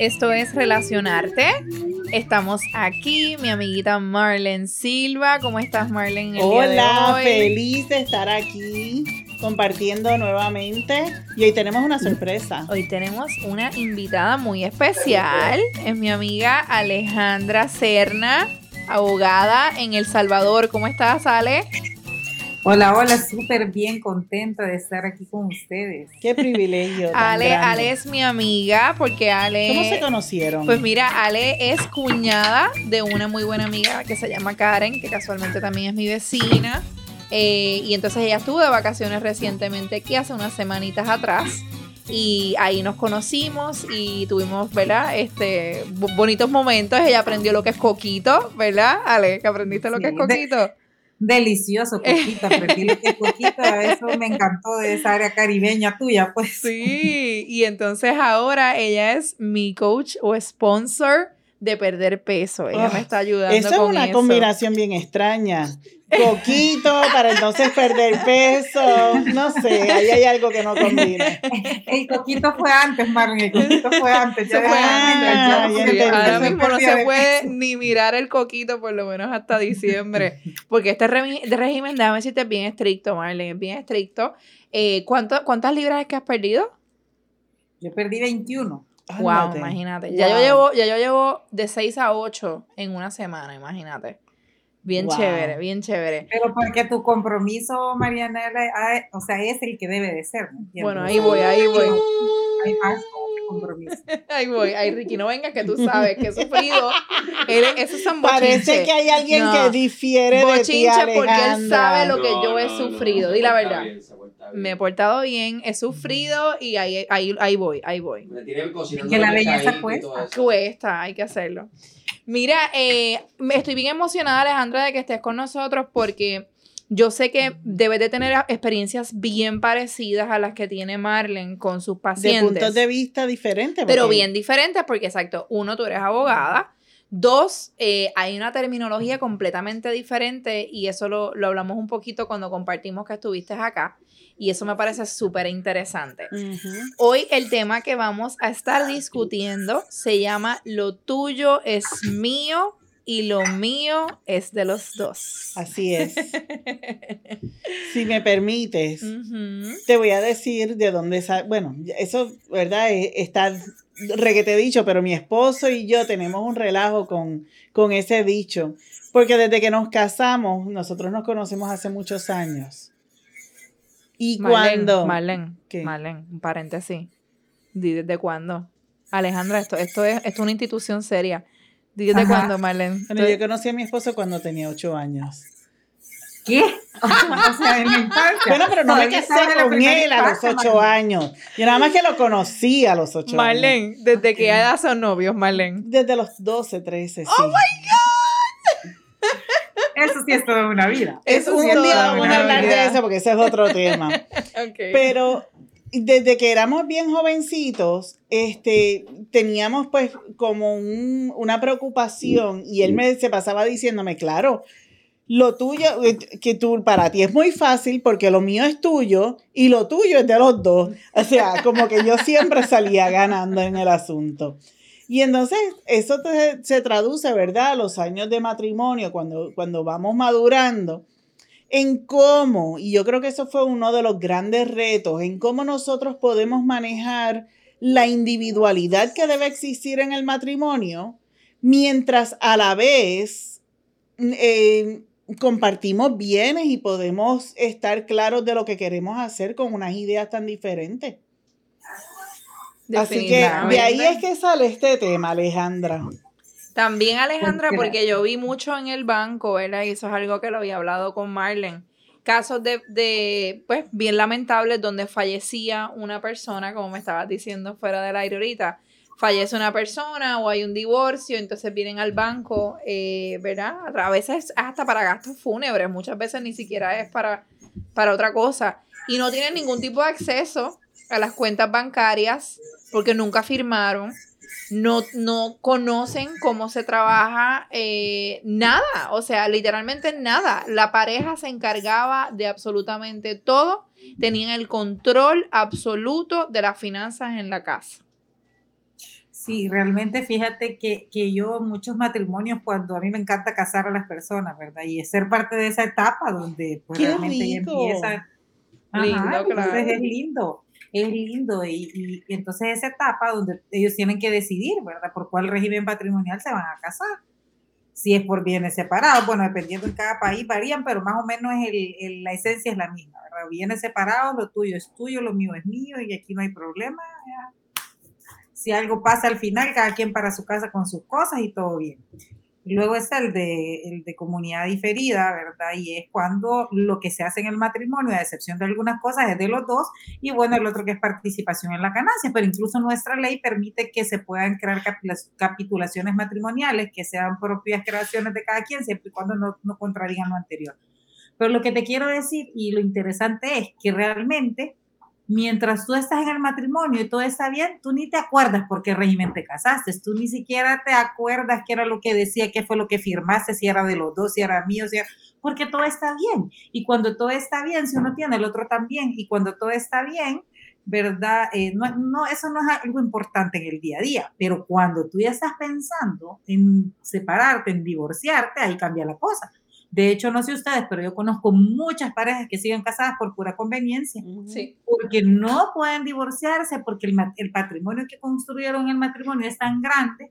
Esto es Relacionarte. Estamos aquí, mi amiguita Marlen Silva. ¿Cómo estás, Marlen? Hola, feliz de estar aquí compartiendo nuevamente. Y hoy tenemos una sorpresa. Hoy tenemos una invitada muy especial. Es mi amiga Alejandra Serna, abogada en El Salvador. ¿Cómo estás, Ale? Hola, hola, súper bien contenta de estar aquí con ustedes. Qué privilegio. Ale, Ale es mi amiga porque Ale... ¿Cómo se conocieron? Pues mira, Ale es cuñada de una muy buena amiga que se llama Karen, que casualmente también es mi vecina. Eh, y entonces ella estuvo de vacaciones recientemente aquí, hace unas semanitas atrás. Y ahí nos conocimos y tuvimos, ¿verdad? Este, bonitos momentos. Ella aprendió lo que es coquito, ¿verdad? Ale, que aprendiste lo que es coquito delicioso, Coquito, aprendí lo que Coquito, eso me encantó de esa área caribeña tuya, pues. Sí, y entonces ahora ella es mi coach o sponsor de perder peso. Ella me ah, está ayudando. Eso es una combinación bien extraña coquito para entonces perder peso. No sé, ahí hay algo que no combina. El coquito fue antes, Marlon, el coquito fue antes. Ya fue antes. ahora mismo no se puede ni mirar el coquito por lo menos hasta diciembre. Porque este régimen, déjame decirte, es bien estricto, Marlene, es bien estricto. Eh, ¿Cuántas libras es que has perdido? Yo perdí 21. Wow, imagínate. Ya, yo llevo, ya yo llevo de 6 a 8 en una semana, imagínate. Bien chévere, bien chévere. Pero porque tu compromiso, Mariana, o sea, es el que debe de ser. Bueno, ahí voy, ahí voy. Hay más compromiso. ahí voy, ahí Ricky, no venga que tú sabes que he sufrido. eso es un Parece que hay alguien que difiere de ti, porque él sabe lo que yo he sufrido. Di la verdad. Me he portado bien, he sufrido y ahí, ahí, ahí voy, ahí voy. Que la belleza cuesta. Cuesta, hay que hacerlo. Mira, eh, estoy bien emocionada, Alejandra, de que estés con nosotros porque yo sé que debes de tener experiencias bien parecidas a las que tiene Marlen con sus pacientes. De puntos de vista diferentes. Pero bien diferentes porque, exacto, uno, tú eres abogada. Dos, eh, hay una terminología completamente diferente y eso lo, lo hablamos un poquito cuando compartimos que estuviste acá y eso me parece súper interesante. Hoy el tema que vamos a estar discutiendo se llama Lo tuyo es mío y lo mío es de los dos. Así es. si me permites, te voy a decir de dónde sale. Bueno, eso, ¿verdad? E, está requete dicho, pero mi esposo y yo tenemos un relajo con, con ese dicho. Porque desde que nos casamos, nosotros nos conocemos hace muchos años. ¿Y cuándo? Marlene, Marlene, un paréntesis. ¿Desde cuándo? Alejandra, esto, esto, es, esto es una institución seria. ¿Desde cuándo, Marlene? Bueno, yo conocí a mi esposo cuando tenía ocho años. ¿Qué? o sea, en mi infancia. Bueno, pero no me casé con él a los ocho años. Yo nada más que lo conocí a los ocho Marlene, años. ¿desde qué edad son novios, Marlene? Desde los doce, trece, sí. ¡Oh, my God! Eso sí es toda una vida. Eso sí es toda una hablar de eso porque ese es otro tema. Pero desde que éramos bien jovencitos, este, teníamos pues como una preocupación y él me se pasaba diciéndome, claro, lo tuyo, eh, que tú, para ti es muy fácil porque lo mío es tuyo y lo tuyo es de los dos. O sea, como que yo siempre salía ganando en el asunto. Y entonces eso se traduce, ¿verdad? A los años de matrimonio, cuando, cuando vamos madurando, en cómo, y yo creo que eso fue uno de los grandes retos, en cómo nosotros podemos manejar la individualidad que debe existir en el matrimonio, mientras a la vez eh, compartimos bienes y podemos estar claros de lo que queremos hacer con unas ideas tan diferentes. Así que de ahí es que sale este tema, Alejandra. También Alejandra, porque yo vi mucho en el banco, ¿verdad? Y eso es algo que lo había hablado con Marlen. Casos de, de, pues, bien lamentables donde fallecía una persona, como me estabas diciendo fuera del aire ahorita. Fallece una persona o hay un divorcio, entonces vienen al banco, eh, ¿verdad? A veces hasta para gastos fúnebres, muchas veces ni siquiera es para, para otra cosa. Y no tienen ningún tipo de acceso a las cuentas bancarias porque nunca firmaron, no, no conocen cómo se trabaja eh, nada, o sea, literalmente nada. La pareja se encargaba de absolutamente todo, tenían el control absoluto de las finanzas en la casa. Sí, realmente fíjate que, que, yo muchos matrimonios cuando a mí me encanta casar a las personas, ¿verdad? Y ser parte de esa etapa donde pues realmente empieza. lindo, claro. es lindo, es lindo. Y, y, entonces esa etapa donde ellos tienen que decidir, ¿verdad? Por cuál régimen patrimonial se van a casar. Si es por bienes separados, bueno, dependiendo en cada país varían, pero más o menos el, la esencia es la misma, ¿verdad? Bienes separados, lo tuyo es tuyo, lo mío es mío y aquí no hay problema. Si algo pasa al final, cada quien para su casa con sus cosas y todo bien. Luego está el de, el de comunidad diferida, ¿verdad? Y es cuando lo que se hace en el matrimonio, a excepción de algunas cosas, es de los dos, y bueno, el otro que es participación en la ganancia, pero incluso nuestra ley permite que se puedan crear capitulaciones matrimoniales que sean propias creaciones de cada quien, siempre y cuando no, no contradigan lo anterior. Pero lo que te quiero decir y lo interesante es que realmente mientras tú estás en el matrimonio y todo está bien, tú ni te acuerdas por qué régimen te casaste, tú ni siquiera te acuerdas qué era lo que decía, qué fue lo que firmaste, si era de los dos, si era mío, si porque todo está bien. Y cuando todo está bien, si uno tiene el otro también, y cuando todo está bien, ¿verdad? Eh, no, no, eso no es algo importante en el día a día, pero cuando tú ya estás pensando en separarte, en divorciarte, ahí cambia la cosa de hecho, no sé ustedes, pero yo conozco muchas parejas que siguen casadas por pura conveniencia. Sí. Porque no pueden divorciarse, porque el, el patrimonio que construyeron en el matrimonio es tan grande.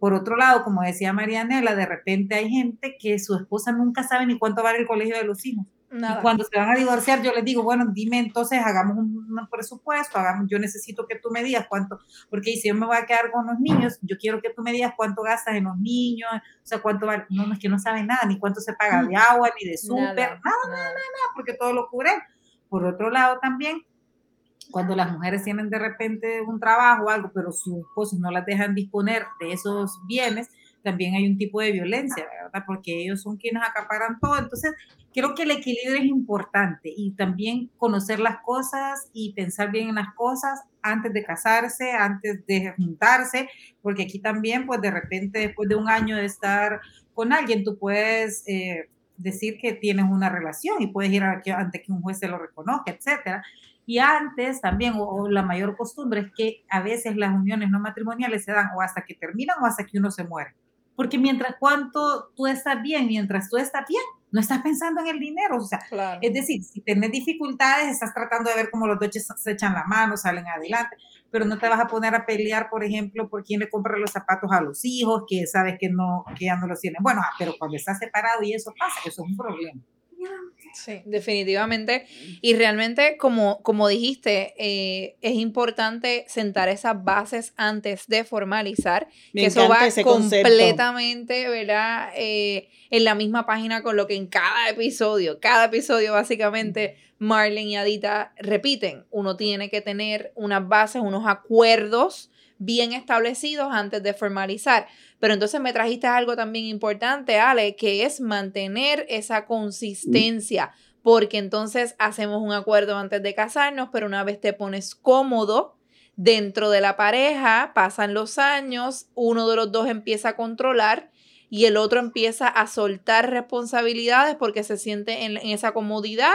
Por otro lado, como decía Marianela, de repente hay gente que su esposa nunca sabe ni cuánto vale el colegio de los hijos. Y cuando se van a divorciar, yo les digo, bueno, dime entonces, hagamos un, presupuesto, hagamos, yo necesito que tú me digas cuánto, porque si yo me voy a quedar con los niños, yo quiero que tú me digas cuánto gastas en los niños, o sea, cuánto vale, no, no es que no saben nada, ni cuánto se paga de agua, ni de súper, nada, nada, nada, nada, porque todo lo cubre. Por otro lado también, cuando las mujeres tienen de repente un trabajo o algo, pero sus esposos no las dejan disponer de esos bienes, también hay un tipo de violencia, ¿verdad? Porque ellos son quienes acaparan todo. Entonces, creo que el equilibrio es importante y también conocer las cosas y pensar bien en las cosas antes de casarse, antes de juntarse, porque aquí también, pues de repente, después de un año de estar con alguien, tú puedes... Eh, decir que tienes una relación y puedes ir a, ante que un juez te lo reconozca, etcétera. Y antes también, o, la mayor costumbre es que a veces las uniones no matrimoniales se dan o hasta que terminan o hasta que uno se muere. Porque mientras cuanto tú estás bien, mientras tú estás bien, no estás pensando en el dinero. O sea, es decir, si tienes dificultades, estás tratando de ver cómo los dos se echan la mano, salen adelante, pero no te vas a poner a pelear, por ejemplo, por quién le compra los zapatos a los hijos, que sabes que, no, que ya no los tienen. Bueno, ah, pero cuando estás separado y eso pasa, eso es un problema. Sí, definitivamente. Y realmente, como, como dijiste, eh, es importante sentar esas bases antes de formalizar, que eso va completamente, ¿verdad? Eh, en la misma página con lo que en cada episodio, cada episodio básicamente Marlene y Adita repiten. Uno tiene que tener unas bases, unos acuerdos bien establecidos antes de formalizar. Pero entonces me trajiste algo también importante, Ale, que es mantener esa consistencia, porque entonces hacemos un acuerdo antes de casarnos, pero una vez te pones cómodo dentro de la pareja, pasan los años, uno de los dos empieza a controlar y el otro empieza a soltar responsabilidades porque se siente en, esa comodidad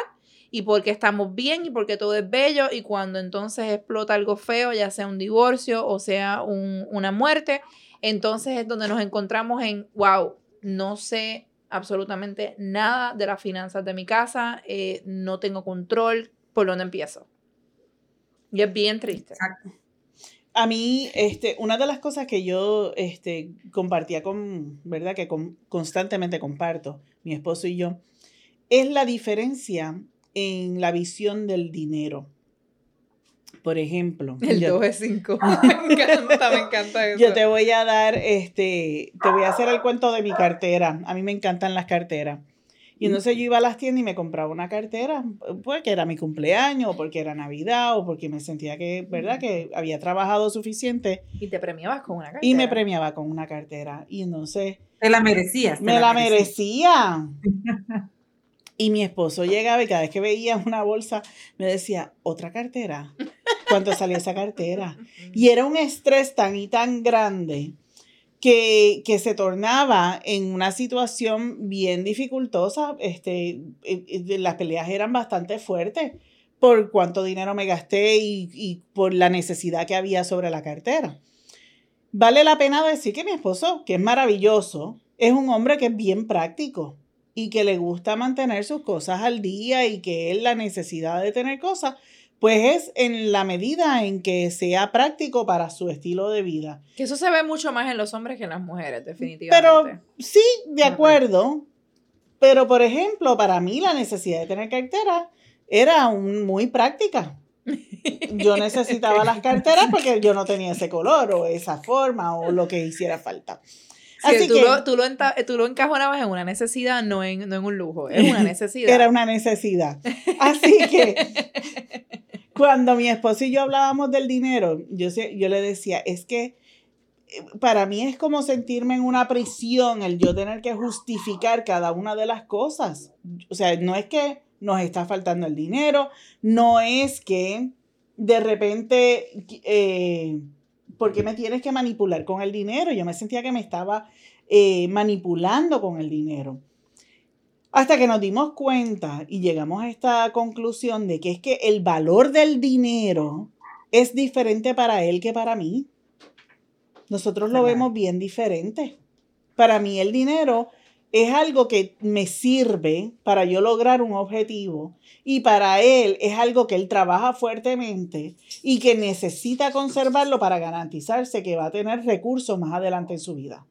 y porque estamos bien y porque todo es bello y cuando entonces explota algo feo, ya sea un divorcio o sea una muerte, entonces es donde nos encontramos en, wow, no sé absolutamente nada de las finanzas de mi casa, eh, no tengo control, ¿por dónde empiezo? Y es bien triste. A mí, este, una de las cosas que yo este, compartía con, ¿verdad? Que constantemente comparto, mi esposo y yo, es la diferencia en la visión del dinero. Por ejemplo. El 2 de 5. me encanta, me encanta eso. Yo te voy a dar, este, te voy a hacer el cuento de mi cartera. A mí me encantan las carteras. Y entonces yo iba a las tiendas y me compraba una cartera, porque era mi cumpleaños, o porque era Navidad, o porque me sentía que, ¿verdad? Que había trabajado suficiente. Y te premiabas con una cartera. Y me premiaba con una cartera. Y entonces... Te la merecías. me la, merecía. Y mi esposo llegaba y cada vez que veía una bolsa me decía, ¿otra cartera? ¿Cuánto salía esa cartera? Y era un estrés tan y tan grande que, que se tornaba en una situación bien dificultosa. Este, eh, eh, las peleas eran bastante fuertes por cuánto dinero me gasté y, y por la necesidad que había sobre la cartera. vale la pena decir que mi esposo, que es maravilloso, es un hombre que es bien práctico y que le gusta mantener sus cosas al día y que él la necesidad de tener cosas, pues es en la medida en que sea práctico para su estilo de vida. Que eso se ve mucho más en los hombres que en las mujeres, definitivamente. Pero sí, de acuerdo. Pero, por ejemplo, para mí la necesidad de tener cartera era un, muy práctica. Yo necesitaba las carteras porque yo no tenía ese color o esa forma o lo que hiciera falta. Así tú, que, lo, tú, lo encajonabas en una necesidad, no en, no en un lujo, es una necesidad. Era una necesidad. Así que cuando mi esposo y yo hablábamos del dinero, yo, yo le decía, es que eh, para mí es como sentirme en una prisión el yo tener que justificar cada una de las cosas. O sea, no es que nos está faltando el dinero, no es que de repente, eh, ¿por qué me tienes que manipular con el dinero? Yo me sentía que me estaba eh, manipulando con el dinero. Hasta que nos dimos cuenta y llegamos a esta conclusión de que es que el valor del dinero es diferente para él que para mí. Nosotros lo vemos bien diferente. Para mí el dinero es algo que me sirve para yo lograr un objetivo y para él es algo que él trabaja fuertemente y que necesita conservarlo para garantizarse que va a tener recursos más adelante en su vida.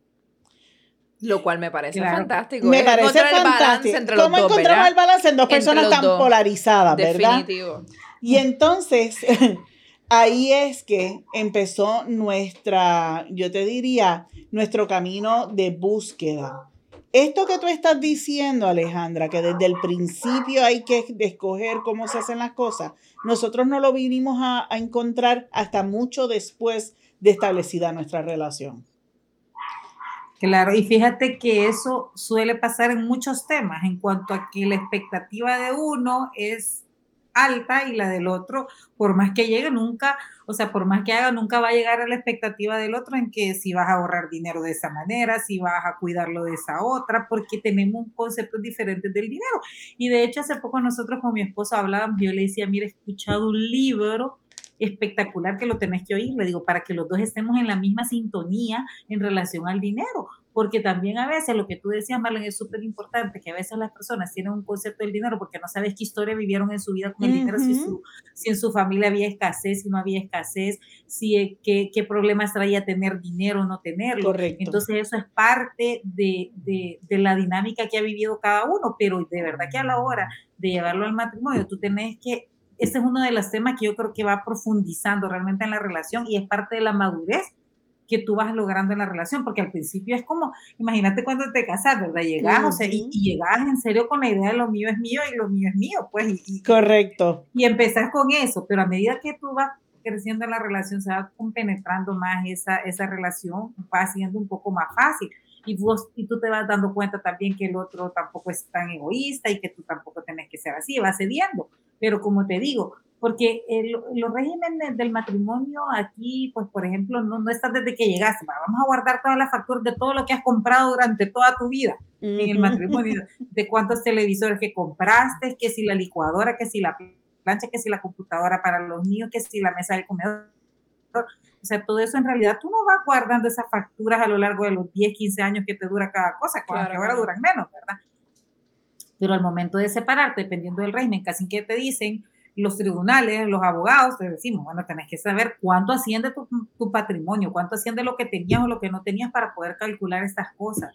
Lo cual me parece fantástico. Me parece fantástico. ¿Cómo encontramos el balance en dos personas tan polarizadas, verdad? Definitivo. Y entonces, ahí es que empezó nuestra, yo te diría, nuestro camino de búsqueda esto que tú estás diciendo, Alejandra, que desde el principio hay que escoger cómo se hacen las cosas, nosotros no lo vinimos a, encontrar hasta mucho después de establecida nuestra relación. Claro, y fíjate que eso suele pasar en muchos temas, en cuanto a que la expectativa de uno es alta y la del otro, por más que llegue, nunca, o sea, por más que haga, nunca va a llegar a la expectativa del otro en que si vas a ahorrar dinero de esa manera, si vas a cuidarlo de esa otra, porque tenemos conceptos diferentes del dinero. Y de hecho, hace poco nosotros con mi esposo hablábamos, yo le decía, mira, he escuchado un libro espectacular que lo tenés que oír, le digo, para que los dos estemos en la misma sintonía en relación al dinero, porque también a veces lo que tú decías, Marlene, es súper importante, que a veces las personas tienen un concepto del dinero porque no sabes qué historia vivieron en su vida con el dinero, si, si, en su familia había escasez, si no había escasez, si eh, qué, qué problemas traía tener dinero o no tenerlo. Correcto. Entonces eso es parte de, de, de la dinámica que ha vivido cada uno, pero de verdad que a la hora de llevarlo al matrimonio, tú tenés que ese es uno de los temas que yo creo que va profundizando realmente en la relación y es parte de la madurez que tú vas logrando en la relación, porque al principio es como, imagínate cuando te casas, ¿verdad? Llegas, o sea, y, llegas en serio con la idea de lo mío es mío y lo mío es mío, pues. Y, Correcto. Y empezar con eso, pero a medida que tú vas creciendo en la relación, se va compenetrando más esa, esa relación, va siendo un poco más fácil. Y, vos, y tú te vas dando cuenta también que el otro tampoco es tan egoísta y que tú tampoco tenés que ser así, vas cediendo. Pero como te digo, porque el, los regímenes del matrimonio aquí, pues por ejemplo, no, no estás desde que llegaste, vamos a guardar todas las facturas de todo lo que has comprado durante toda tu vida en el matrimonio, de cuántos televisores que compraste, que si la licuadora, que si la plancha, que si la computadora para los niños, que si la mesa del comedor. O sea, todo eso en realidad tú no vas guardando esas facturas a lo largo de los 10, 15 años que te dura cada cosa, que ahora duran menos, ¿verdad? Pero al momento de separarte, dependiendo del régimen, casi que te dicen los tribunales, los abogados, te decimos, bueno, tenés que saber cuánto asciende tu, tu patrimonio, cuánto asciende lo que tenías o lo que no tenías para poder calcular estas cosas.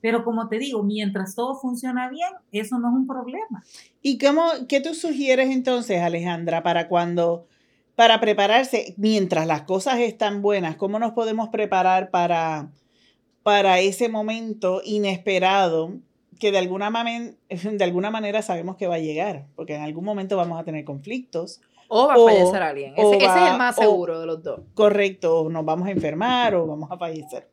Pero como te digo, mientras todo funciona bien, eso no es un problema. ¿Y cómo, qué tú sugieres entonces, Alejandra, para cuando, para prepararse, mientras las cosas están buenas, cómo nos podemos preparar para, para ese momento inesperado que de alguna, de alguna manera sabemos que va a llegar, porque en algún momento vamos a tener conflictos. O va a fallecer alguien. Ese, es el más seguro de los dos. Correcto, o nos vamos a enfermar o vamos a fallecer.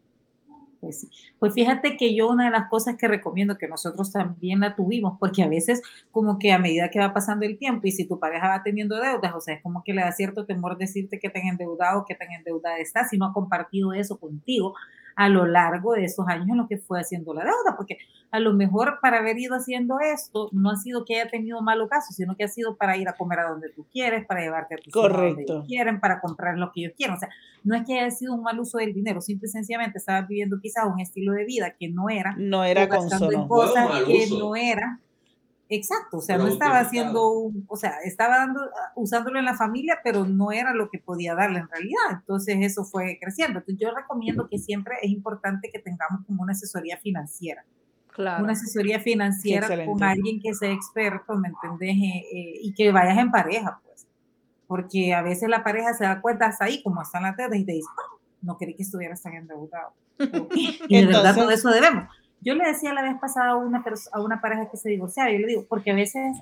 Pues, pues, fíjate que yo una de las cosas que recomiendo, que nosotros también la tuvimos, porque a veces como que a medida que va pasando el tiempo y si tu pareja va teniendo deudas, o sea, es como que le da cierto temor decirte que te han endeudado, que tan endeudada estás, si no ha compartido eso contigo, a lo largo de esos años en los que fue haciendo la deuda, porque a lo mejor para haber ido haciendo esto no ha sido que haya tenido malo caso, sino que ha sido para ir a comer a donde tú quieres, para llevarte a tus hijos donde ellos quieren, para comprar lo que ellos quieren. O sea, no es que haya sido un mal uso del dinero, simple y sencillamente estabas viviendo quizás un estilo de vida que no era, no era cosas que no era Exacto, o sea, no estaba haciendo un, o sea, estaba dando, usándolo en la familia, pero no era lo que podía darle en realidad. Entonces eso fue creciendo. Entonces yo recomiendo que siempre es importante que tengamos como una asesoría financiera. Claro. Una asesoría financiera con alguien que sea experto, ¿me entendés? Eh, eh, y que vayas en pareja, pues. Porque a veces la pareja se da cuenta hasta ahí, como están las deudas, y te dice, no quería que estuvieras tan endeudado. y de verdad todo eso debemos. Yo le decía la vez pasada a una, a una pareja que se divorciaba, yo le digo, porque a veces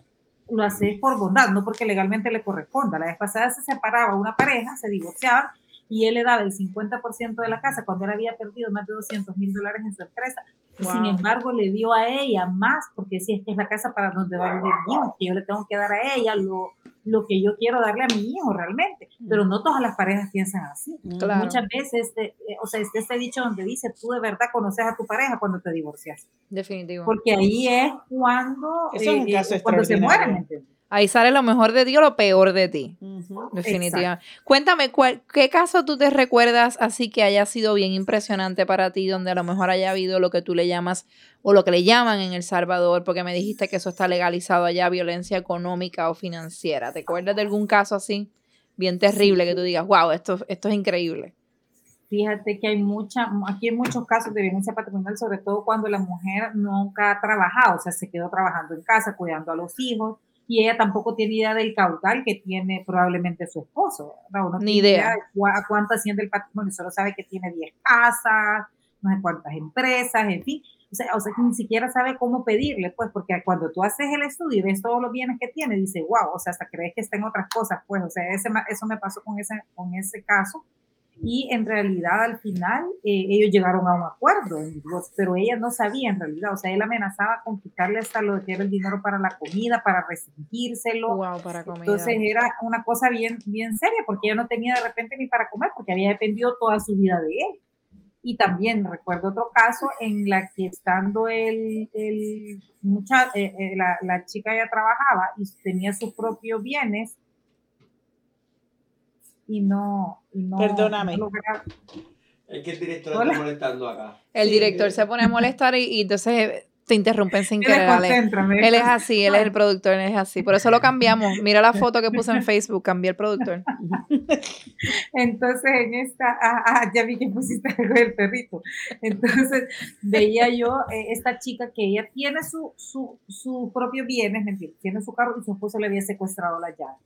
lo hace por bondad, no porque legalmente le corresponda. La vez pasada se separaba una pareja, se divorciaban y él le daba el 50% de la casa cuando él había perdido más de 200 mil dólares en su empresa. Sin embargo, le dio a ella más, porque si es que es la casa para donde va a vivir hijo, que yo le tengo que dar a ella lo, lo que yo quiero darle a mi hijo realmente. Pero no todas las parejas piensan así. Muchas veces, este, eh, o sea, este, este dicho donde dice, tú de verdad conoces a tu pareja cuando te divorcias. Definitivo. Porque ahí es cuando, es un eh, caso eh, cuando se mueren, ¿entiendes? Ahí sale lo mejor de ti o lo peor de ti. Definitivamente. Cuéntame, ¿qué caso tú te recuerdas así que haya sido bien impresionante para ti, donde a lo mejor haya habido lo que tú le llamas o lo que le llaman en El Salvador, porque me dijiste que eso está legalizado allá, violencia económica o financiera. ¿Te acuerdas de algún caso así bien terrible que tú digas, wow, esto, esto es increíble? Fíjate que hay mucha, aquí hay muchos casos de violencia patrimonial, sobre todo cuando la mujer nunca ha trabajado, o sea, se quedó trabajando en casa, cuidando a los hijos, y ella tampoco tiene idea del caudal que tiene probablemente su esposo. Ni idea. a cuánto asciende el patrimonio, solo sabe que tiene 10 casas, no sé cuántas empresas, en fin. O sea, o sea, que ni siquiera sabe cómo pedirle, pues, porque cuando tú haces el estudio y ves todos los bienes que tiene, dice, wow, o sea, hasta crees que está en otras cosas, pues, o sea, ese, eso me pasó con ese, con ese caso y en realidad al final eh, ellos llegaron a un acuerdo, pero ella no sabía en realidad, o sea, él amenazaba con quitarle hasta lo que era el dinero para la comida, para restringírselo. Wow, para comida. Entonces era una cosa bien, bien seria, porque ella no tenía de repente ni para comer, porque había dependido toda su vida de él. Y también recuerdo otro caso en la que estando el, el mucha, eh, eh, la, la chica ya trabajaba y tenía sus propios bienes, y no, Perdóname. es que el director está molestando acá. El director se pone a molestar y, entonces te interrumpen sin querer. Él es así, él es el productor, él es así. Por eso lo cambiamos. Mira la foto que puse en Facebook, cambié el productor. Entonces, en esta, ah, ah, ya vi que pusiste algo del perrito. Entonces, veía yo eh, esta chica que ella tiene su, su, su propio bienes, tiene su carro y su esposo le había secuestrado la llave.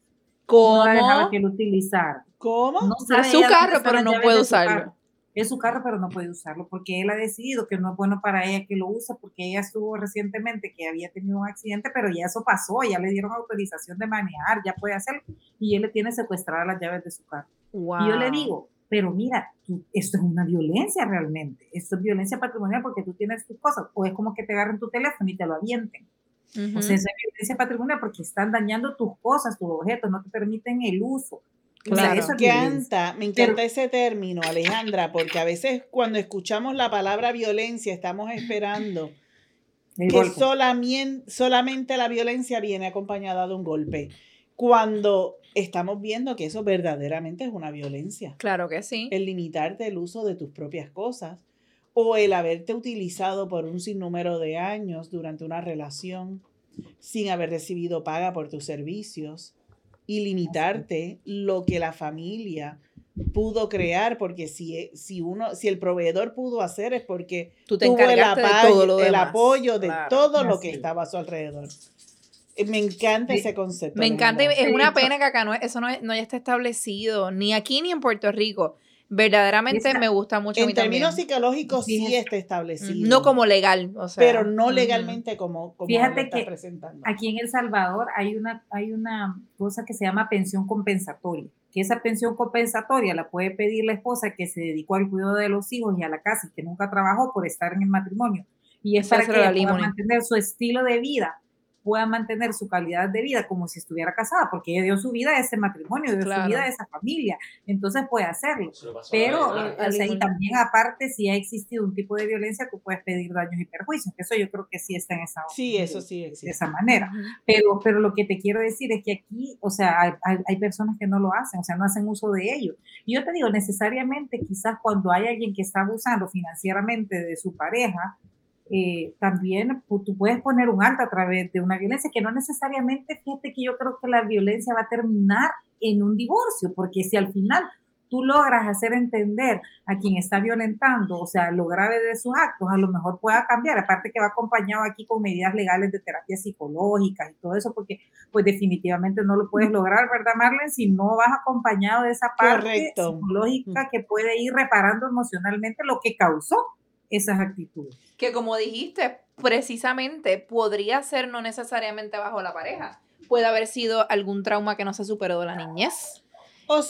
¿Cómo? No dejaba que lo utilizara. ¿Cómo? es su carro, pero no puede usarlo. Es su carro, pero no puede usarlo porque él ha decidido que no es bueno para ella que lo use porque ella estuvo recientemente que había tenido un accidente, pero ya eso pasó, ya le dieron autorización de manejar, ya puede hacerlo y él le tiene secuestradas las llaves de su carro. Y yo le digo, pero mira, esto es una violencia realmente, esto es violencia patrimonial porque tú tienes tus cosas, o es como que te agarren tu teléfono y te lo avienten. O sea, es violencia patrimonial porque están dañando tus cosas, tus objetos, no te permiten el uso. Claro, eso me encanta, me encanta ese término, Alejandra, porque a veces cuando escuchamos la palabra violencia estamos esperando que solamente, solamente la violencia viene acompañada de un golpe, cuando estamos viendo que eso verdaderamente es una violencia. Claro que sí. El limitarte el uso de tus propias cosas o el haberte utilizado por un sinnúmero de años durante una relación sin haber recibido paga por tus servicios y limitarte lo que la familia pudo crear, porque si, si uno, si el proveedor pudo hacer es porque Tú te tuvo el, apoyo, de el apoyo de todo lo que estaba a su alrededor. Eh, me encanta ese concepto. Me encanta, es una pena que acá no, eso no, no ya está establecido, ni aquí ni en Puerto Rico verdaderamente me gusta mucho. En términos psicológicos sí está establecido. No como legal, o sea. Pero no legalmente como, como Fíjate que presentando. Aquí en El Salvador hay una, hay una cosa que se llama pensión compensatoria. Que esa pensión compensatoria la puede pedir la esposa que se dedicó al cuidado de los hijos y a la casa y que nunca trabajó por estar en el matrimonio. Y es para que pueda mantener su estilo de vida pueda mantener su calidad de vida como si estuviera casada, porque ella dio su vida a ese matrimonio, dio su vida a esa familia, entonces puede hacerlo. Pero y también aparte, si ha existido un tipo de violencia, tú puedes pedir daños y perjuicios, eso yo creo que sí está en esa, sí, eso sí de esa manera. pero, pero lo que te quiero decir es que aquí, o sea, hay, hay, personas que no lo hacen, o sea, no hacen uso de ello. Y yo te digo, necesariamente quizás cuando hay alguien que está abusando financieramente de su pareja, eh, también tú puedes poner un alto a través de una violencia que no necesariamente, fíjate que yo creo que la violencia va a terminar en un divorcio, porque si al final tú logras hacer entender a quien está violentando, o sea, lo grave de sus actos, a lo mejor pueda cambiar, aparte que va acompañado aquí con medidas legales de terapia psicológica y todo eso, porque pues definitivamente no lo puedes lograr, ¿verdad, Marlene? Si no vas acompañado de esa parte psicológica que puede ir reparando emocionalmente lo que causó esas actitudes. Que como dijiste, precisamente podría ser no necesariamente bajo la pareja. Puede haber sido algún trauma que no se superó de la niñez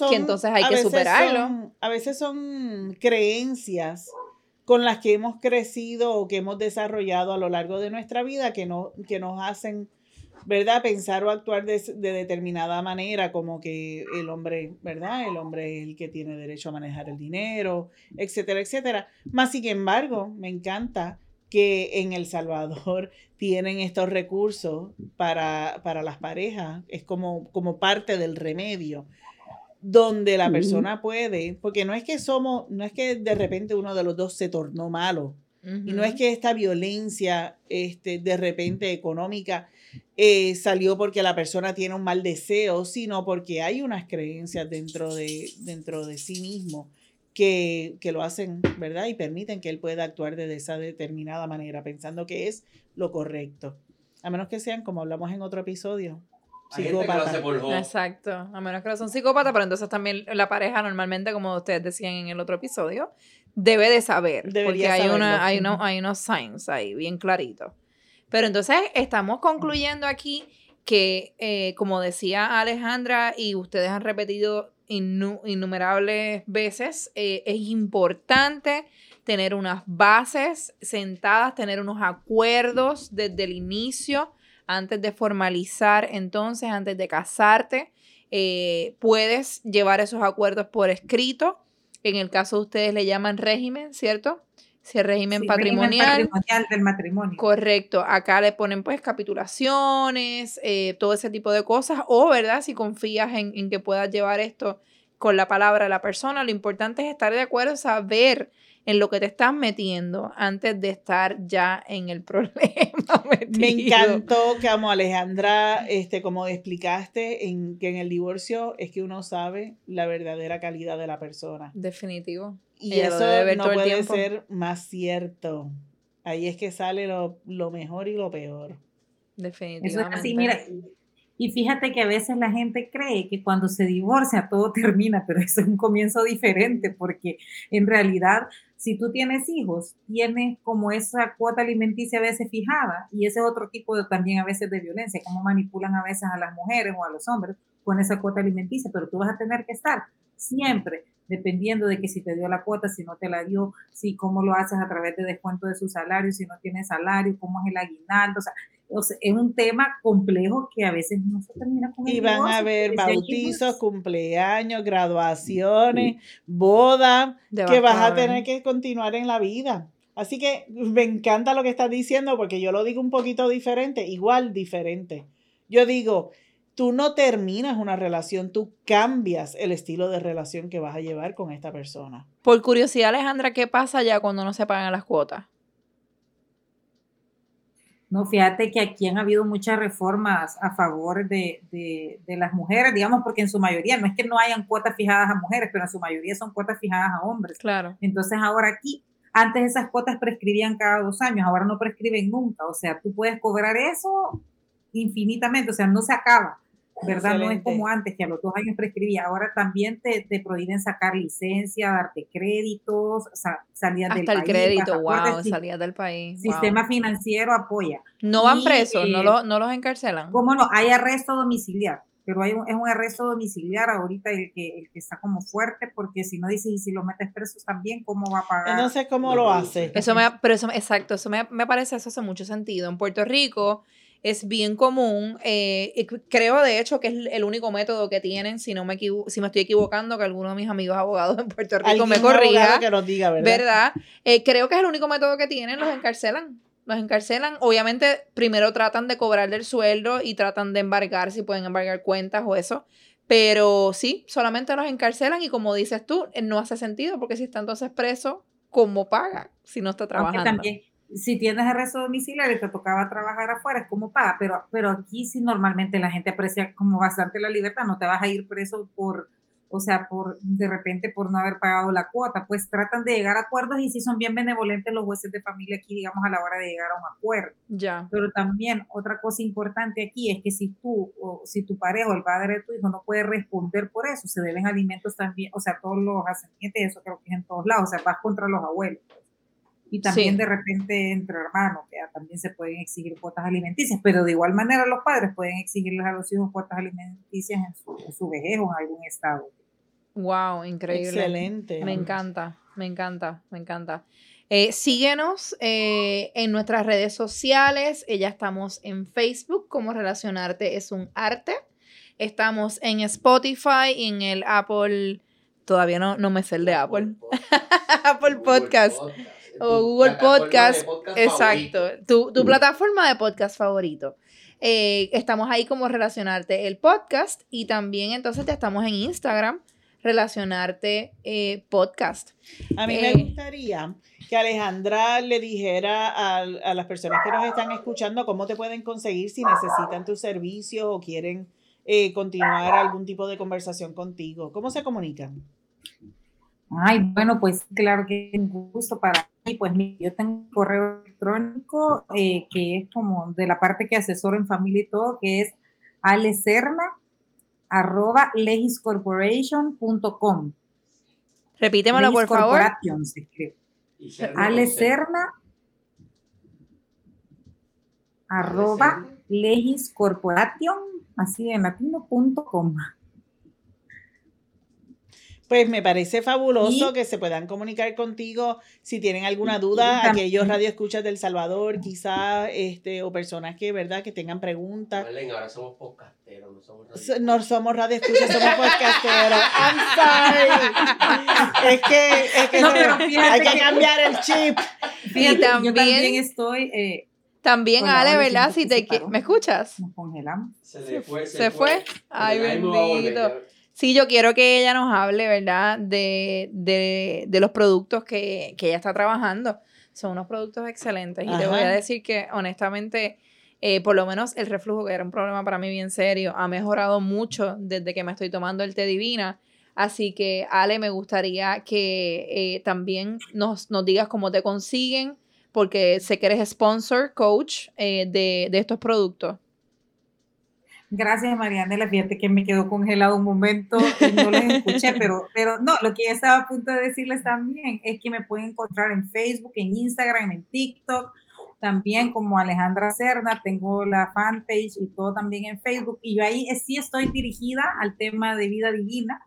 que entonces hay que superarlo. a veces son creencias con las que hemos crecido o que hemos desarrollado a lo largo de nuestra vida que, no, que nos hacen, ¿verdad? Pensar o actuar de, determinada manera, como que el hombre, ¿verdad? El hombre es el que tiene derecho a manejar el dinero, etcétera, etcétera. Más sin embargo, me encanta que en El Salvador tienen estos recursos para, para las parejas, es como, como parte del remedio donde la persona puede, porque no es que somos, no es que de repente uno de los dos se tornó malo, y no es que esta violencia este, de repente económica eh, salió porque la persona tiene un mal deseo, sino porque hay unas creencias dentro de, dentro de sí mismo que, que lo hacen, ¿verdad? Y permiten que él pueda actuar de esa determinada manera, pensando que es lo correcto. A menos que sean, como hablamos en otro episodio, psicópata. Exacto, a menos que no son psicópatas, pero entonces también la pareja normalmente, como ustedes decían en el otro episodio, debe de saber, porque hay, una, hay, hay unos signs ahí bien claritos. Pero entonces estamos concluyendo aquí que, eh, como decía Alejandra y ustedes han repetido innumerables veces, eh, es importante tener unas bases sentadas, tener unos acuerdos desde el inicio antes de formalizar, entonces, antes de casarte, eh, puedes llevar esos acuerdos por escrito. En el caso de ustedes le llaman régimen, ¿cierto? Si es régimen patrimonial. patrimonial del matrimonio. Correcto. Acá le ponen pues capitulaciones, eh, todo ese tipo de cosas. O, ¿verdad? Si confías en, en que puedas llevar esto con la palabra de la persona, lo importante es estar de acuerdo, saber en lo que te estás metiendo antes de estar ya en el problema. Me encantó que, amo Alejandra, este, como explicaste, en, que en el divorcio es que uno sabe la verdadera calidad de la persona. Definitivo. Y eso no puede ser más cierto. Ahí es que sale lo, mejor y lo peor. Definitivamente. así, mira, y fíjate que a veces la gente cree que cuando se divorcia todo termina, pero es un comienzo diferente porque en realidad si tú tienes hijos, tienes como esa cuota alimenticia a veces fijada y ese otro tipo de, también a veces de violencia, como manipulan a veces a las mujeres o a los hombres con esa cuota alimenticia, pero tú vas a tener que estar siempre dependiendo de que si te dio la cuota, si no te la dio, si cómo lo haces a través de descuento de su salario, si no tienes salario, cómo es el aguinaldo, o sea, es un tema complejo que a veces no se termina con Y van a haber bautizos, cumpleaños, graduaciones, boda, que vas a tener que continuar en la vida. Así que me encanta lo que estás diciendo porque yo lo digo un poquito diferente, igual diferente. Yo digo, tú no terminas una relación, tú cambias el estilo de relación que vas a llevar con esta persona. Por curiosidad, Alejandra, ¿qué pasa ya cuando no se pagan las cuotas? No, fíjate que aquí han habido muchas reformas a favor de, de, las mujeres, digamos, porque en su mayoría, no es que no hayan cuotas fijadas a mujeres, pero en su mayoría son cuotas fijadas a hombres. Claro. Entonces ahora aquí, antes esas cuotas prescribían cada dos años, ahora no prescriben nunca. O sea, tú puedes cobrar eso infinitamente, o sea, no se acaba. ¿Verdad? No es como antes, que a los dos años prescribía. Ahora también te, te prohíben sacar licencia, darte créditos, salidas del país. Hasta el crédito, wow, salidas del país. Sistema financiero apoya. No van presos, no, eh, no los encarcelan. ¿Cómo no? Hay arresto domiciliar, pero hay un, es un arresto domiciliar ahorita el que, el que está como fuerte, porque si no dices, y si lo metes presos también, ¿cómo va a pagar? No sé cómo lo hace. Eso me, pero eso, exacto, eso me, me parece, eso hace mucho sentido. En Puerto Rico es bien común. Eh, creo, de hecho, que es el único método que tienen, si no me si me estoy equivocando, que alguno de mis amigos abogados en Puerto Rico me corrija. que nos diga, ¿verdad? ¿verdad? Eh, creo que es el único método que tienen, los encarcelan. Los encarcelan. Obviamente, primero tratan de cobrar del sueldo y tratan de embargar, si pueden embargar cuentas o eso. Pero sí, solamente los encarcelan y como dices tú, eh, no hace sentido porque si está entonces preso, ¿cómo paga si no está trabajando? Si tienes arresto domiciliario y te tocaba trabajar afuera, es como paga, pero, pero aquí sí normalmente la gente aprecia como bastante la libertad, no te vas a ir preso por, o sea, por de repente por no haber pagado la cuota, pues tratan de llegar a acuerdos y sí son bien benevolentes los jueces de familia aquí, digamos, a la hora de llegar a un acuerdo. Ya. Pero también otra cosa importante aquí es que si tú, o si tu pareja o el padre de tu hijo no puede responder por eso, se deben alimentos también, o sea, todos los ascendientes, eso creo que es en todos lados, o sea, vas contra los abuelos y también de repente entre hermanos, que también se pueden exigir cuotas alimenticias, pero de igual manera los padres pueden exigirles a los hijos cuotas alimenticias en su, vejez o en algún estado. Wow, increíble. Excelente. Me encanta, me encanta, me encanta. Eh, síguenos eh, en nuestras redes sociales. Ya estamos en Facebook como Relacionarte es un arte. Estamos en Spotify y en el Apple. Todavía no, no me sé el de Apple. Apple Podcast o Google Podcast. exacto. Tu, tu, plataforma de podcast favorito. Eh, estamos ahí como relacionarte el podcast y también entonces ya estamos en Instagram relacionarte eh, podcast. A mí me eh, gustaría que Alejandra le dijera a, a, las personas que nos están escuchando cómo te pueden conseguir si necesitan tus servicios o quieren continuar algún tipo de conversación contigo. ¿Cómo se comunican? Ay, bueno, pues claro que es un gusto para mí. Pues yo tengo un correo electrónico eh, que es como de la parte que asesoro en familia y todo, que es alecerna arroba legiscorporation.com. Repítemelo, por favor. Se Alecerna arroba legiscorporation, así en latino.com. Pues me parece fabuloso que se puedan comunicar contigo si tienen alguna duda, aquellos radioescuchas del Salvador, quizás, este, o personas que, ¿verdad?, que tengan preguntas. ahora somos podcasteros, no somos radioescuchas. No somos radioescuchas, somos podcasteros. I'm sorry. Es que, es que, hay que, cambiar el chip. y también, yo también estoy... Eh, también, Ale, ¿verdad? Si te ¿Me escuchas? Nos congelamos. Se le fue. Se, fue. Ay, bendito. Sí, yo quiero que ella nos hable, ¿verdad? De, de, de los productos que, que, ella está trabajando. Son unos productos excelentes. Y te voy a decir que, honestamente, eh, por lo menos el reflujo, que era un problema para mí bien serio, ha mejorado mucho desde que me estoy tomando el té divina. Así que, Ale, me gustaría que eh, también nos, nos, digas cómo te consiguen, porque sé que eres sponsor, coach eh, de, de estos productos. Gracias, Marianela. Fíjate que me quedó congelado un momento y no les escuché, pero, pero no, lo que ya estaba a punto de decirles también es que me pueden encontrar en Facebook, en Instagram, en TikTok, también como Alejandra Cerna, tengo la fanpage y todo también en Facebook. Y yo ahí sí estoy dirigida al tema de vida divina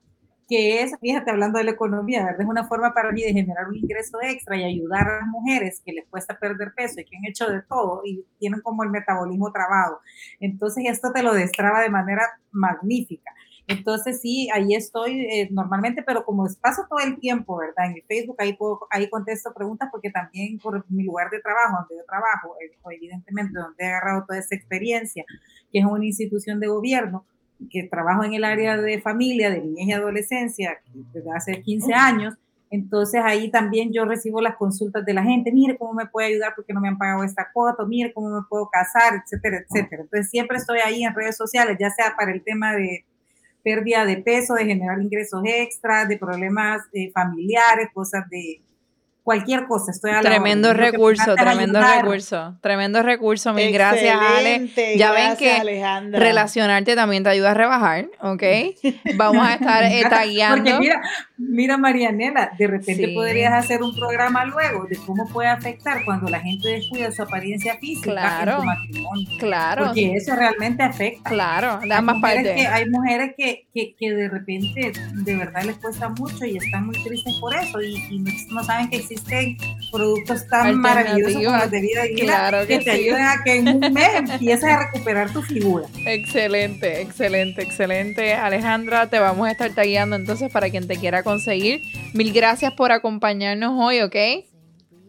que es, fíjate, hablando de la economía, ¿verdad? Es una forma para mí de generar un ingreso extra y ayudar a las mujeres que les cuesta perder peso y que han hecho de todo y tienen como el metabolismo trabado. Entonces, esto te lo destraba de manera magnífica. Entonces, sí, ahí estoy eh, normalmente, pero como paso todo el tiempo, ¿verdad? En mi Facebook, ahí, puedo, ahí contesto preguntas porque también por mi lugar de trabajo, donde yo trabajo, eh, evidentemente, donde he agarrado toda esa experiencia, que es una institución de gobierno, que trabajo en el área de familia, de niñez y adolescencia desde hace 15 años, entonces ahí también yo recibo las consultas de la gente, mire cómo me puede ayudar porque no me han pagado esta cuota, mire cómo me puedo casar, etcétera, etcétera. Entonces siempre estoy ahí en redes sociales, ya sea para el tema de pérdida de peso, de generar ingresos extras, de problemas eh, familiares, cosas de cualquier cosa. Estoy a Tremendo recurso, tremendo recurso, tremendo recurso. Mil gracias, Ale. Ya ven que relacionarte también te ayuda a rebajar, ¿ok? Vamos a estar eh, tagueando. Porque mira, Mira, Marianela, de repente podrías hacer un programa luego de cómo puede afectar cuando la gente descuida su apariencia física claro, en su matrimonio. Claro. Porque eso realmente afecta. Claro, de ambas partes. hay mujeres que, que, que, de repente de verdad les cuesta mucho y están muy tristes por eso y, no, saben que existen productos tan maravillosos como los de vida y claro que, te ayuden a que en un mes empieces a recuperar tu figura. Excelente, excelente, excelente. Alejandra, te vamos a estar tagueando entonces para quien te quiera conseguir. Mil gracias por acompañarnos hoy, ¿ok?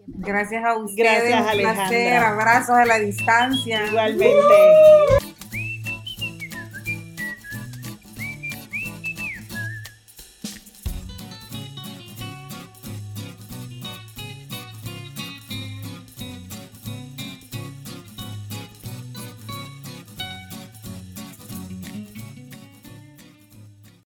Gracias a ustedes. Gracias, Alejandra. Un placer. Abrazos a la distancia. Igualmente.